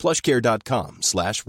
plushcare.com slash.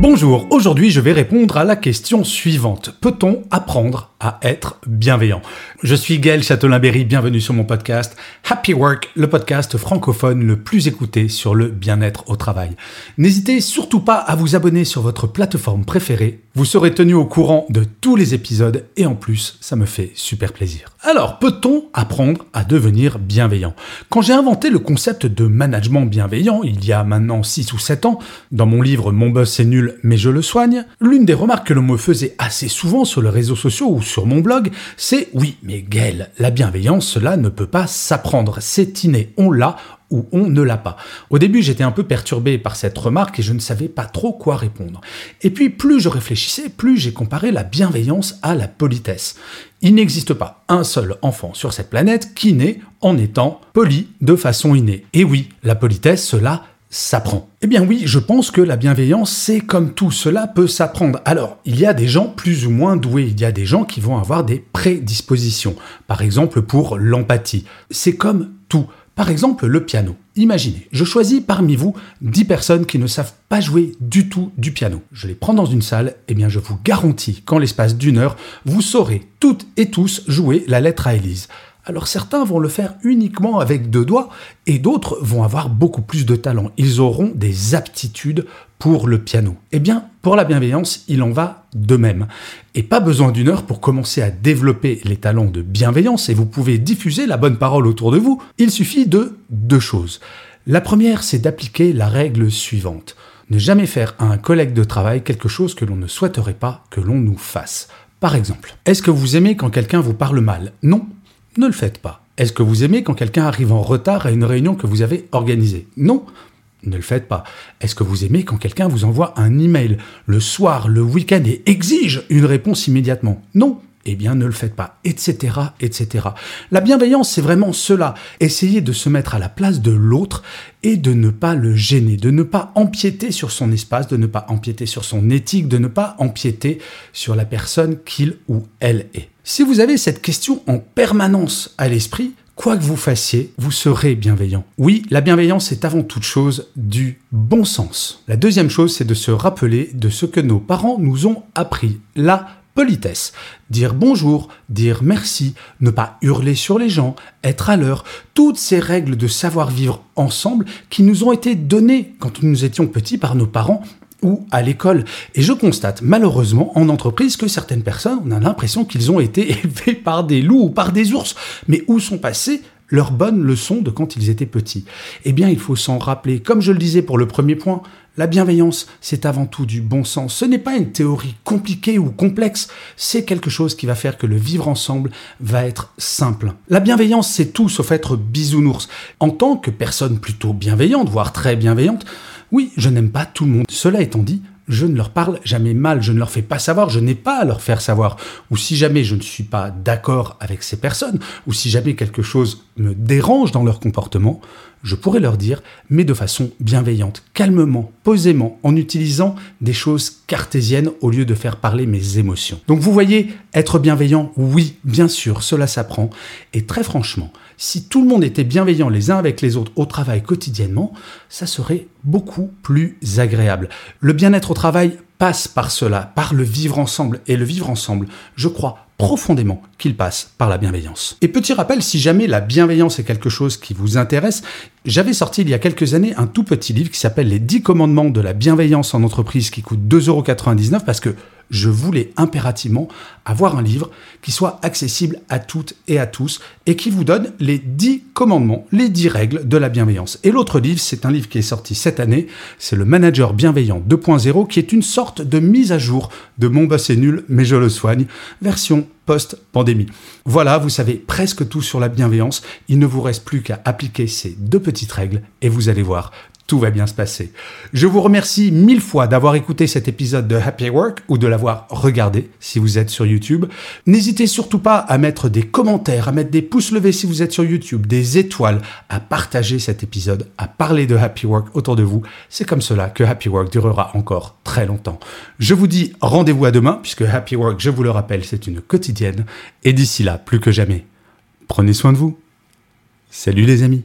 Bonjour, aujourd'hui je vais répondre à la question suivante. Peut-on apprendre à être bienveillant Je suis Gaël Châtelain-Berry, bienvenue sur mon podcast Happy Work, le podcast francophone le plus écouté sur le bien-être au travail. N'hésitez surtout pas à vous abonner sur votre plateforme préférée, vous serez tenu au courant de tous les épisodes et en plus ça me fait super plaisir. Alors, peut-on apprendre à devenir bienveillant? Quand j'ai inventé le concept de management bienveillant, il y a maintenant 6 ou 7 ans, dans mon livre Mon boss est nul mais je le soigne, l'une des remarques que l'on me faisait assez souvent sur les réseaux sociaux ou sur mon blog, c'est oui, mais Gaël, la bienveillance, cela ne peut pas s'apprendre, c'est inné, on l'a, ou on ne l'a pas. Au début, j'étais un peu perturbé par cette remarque et je ne savais pas trop quoi répondre. Et puis, plus je réfléchissais, plus j'ai comparé la bienveillance à la politesse. Il n'existe pas un seul enfant sur cette planète qui naît en étant poli de façon innée. Et oui, la politesse, cela s'apprend. Eh bien oui, je pense que la bienveillance, c'est comme tout, cela peut s'apprendre. Alors, il y a des gens plus ou moins doués, il y a des gens qui vont avoir des prédispositions, par exemple pour l'empathie. C'est comme tout. Par exemple, le piano. Imaginez, je choisis parmi vous 10 personnes qui ne savent pas jouer du tout du piano. Je les prends dans une salle, et eh bien je vous garantis qu'en l'espace d'une heure, vous saurez toutes et tous jouer la lettre à Élise. Alors certains vont le faire uniquement avec deux doigts et d'autres vont avoir beaucoup plus de talent. Ils auront des aptitudes pour le piano. Eh bien, pour la bienveillance, il en va de même. Et pas besoin d'une heure pour commencer à développer les talents de bienveillance et vous pouvez diffuser la bonne parole autour de vous. Il suffit de deux choses. La première, c'est d'appliquer la règle suivante. Ne jamais faire à un collègue de travail quelque chose que l'on ne souhaiterait pas que l'on nous fasse. Par exemple, est-ce que vous aimez quand quelqu'un vous parle mal? Non, ne le faites pas. Est-ce que vous aimez quand quelqu'un arrive en retard à une réunion que vous avez organisée? Non, ne le faites pas. Est-ce que vous aimez quand quelqu'un vous envoie un email le soir, le week-end et exige une réponse immédiatement? Non, eh bien ne le faites pas, etc., etc. La bienveillance, c'est vraiment cela. Essayer de se mettre à la place de l'autre et de ne pas le gêner, de ne pas empiéter sur son espace, de ne pas empiéter sur son éthique, de ne pas empiéter sur la personne qu'il ou elle est. Si vous avez cette question en permanence à l'esprit, quoi que vous fassiez, vous serez bienveillant. Oui, la bienveillance est avant toute chose du bon sens. La deuxième chose, c'est de se rappeler de ce que nos parents nous ont appris. La politesse. Dire bonjour, dire merci, ne pas hurler sur les gens, être à l'heure, toutes ces règles de savoir-vivre ensemble qui nous ont été données quand nous étions petits par nos parents ou à l'école. Et je constate malheureusement en entreprise que certaines personnes, on a l'impression qu'ils ont été élevés par des loups ou par des ours. Mais où sont passées leurs bonnes leçons de quand ils étaient petits? Eh bien, il faut s'en rappeler. Comme je le disais pour le premier point, la bienveillance, c'est avant tout du bon sens. Ce n'est pas une théorie compliquée ou complexe, c'est quelque chose qui va faire que le vivre ensemble va être simple. La bienveillance, c'est tout sauf être bisounours. En tant que personne plutôt bienveillante, voire très bienveillante, oui, je n'aime pas tout le monde. Cela étant dit, je ne leur parle jamais mal, je ne leur fais pas savoir, je n'ai pas à leur faire savoir. Ou si jamais je ne suis pas d'accord avec ces personnes, ou si jamais quelque chose me dérange dans leur comportement, je pourrais leur dire, mais de façon bienveillante, calmement, posément, en utilisant des choses cartésiennes au lieu de faire parler mes émotions. Donc vous voyez, être bienveillant, oui, bien sûr, cela s'apprend. Et très franchement, si tout le monde était bienveillant les uns avec les autres au travail quotidiennement, ça serait beaucoup plus agréable. Le bien-être au travail passe par cela, par le vivre ensemble. Et le vivre ensemble, je crois profondément qu'il passe par la bienveillance. Et petit rappel, si jamais la bienveillance est quelque chose qui vous intéresse, j'avais sorti il y a quelques années un tout petit livre qui s'appelle Les 10 commandements de la bienveillance en entreprise qui coûte 2,99€ parce que je voulais impérativement avoir un livre qui soit accessible à toutes et à tous et qui vous donne les 10 commandements, les 10 règles de la bienveillance. Et l'autre livre, c'est un livre qui est sorti cette année, c'est le Manager Bienveillant 2.0 qui est une sorte de mise à jour de Mon boss est nul mais je le soigne, version post-pandémie. Voilà, vous savez presque tout sur la bienveillance. Il ne vous reste plus qu'à appliquer ces deux petites règles et vous allez voir, tout va bien se passer. Je vous remercie mille fois d'avoir écouté cet épisode de Happy Work ou de l'avoir regardé si vous êtes sur YouTube. N'hésitez surtout pas à mettre des commentaires, à mettre des pouces levés si vous êtes sur YouTube, des étoiles, à partager cet épisode, à parler de Happy Work autour de vous. C'est comme cela que Happy Work durera encore très longtemps. Je vous dis rendez-vous à demain puisque Happy Work, je vous le rappelle, c'est une quotidienne. Et d'ici là, plus que jamais, prenez soin de vous. Salut les amis.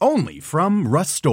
only from Rust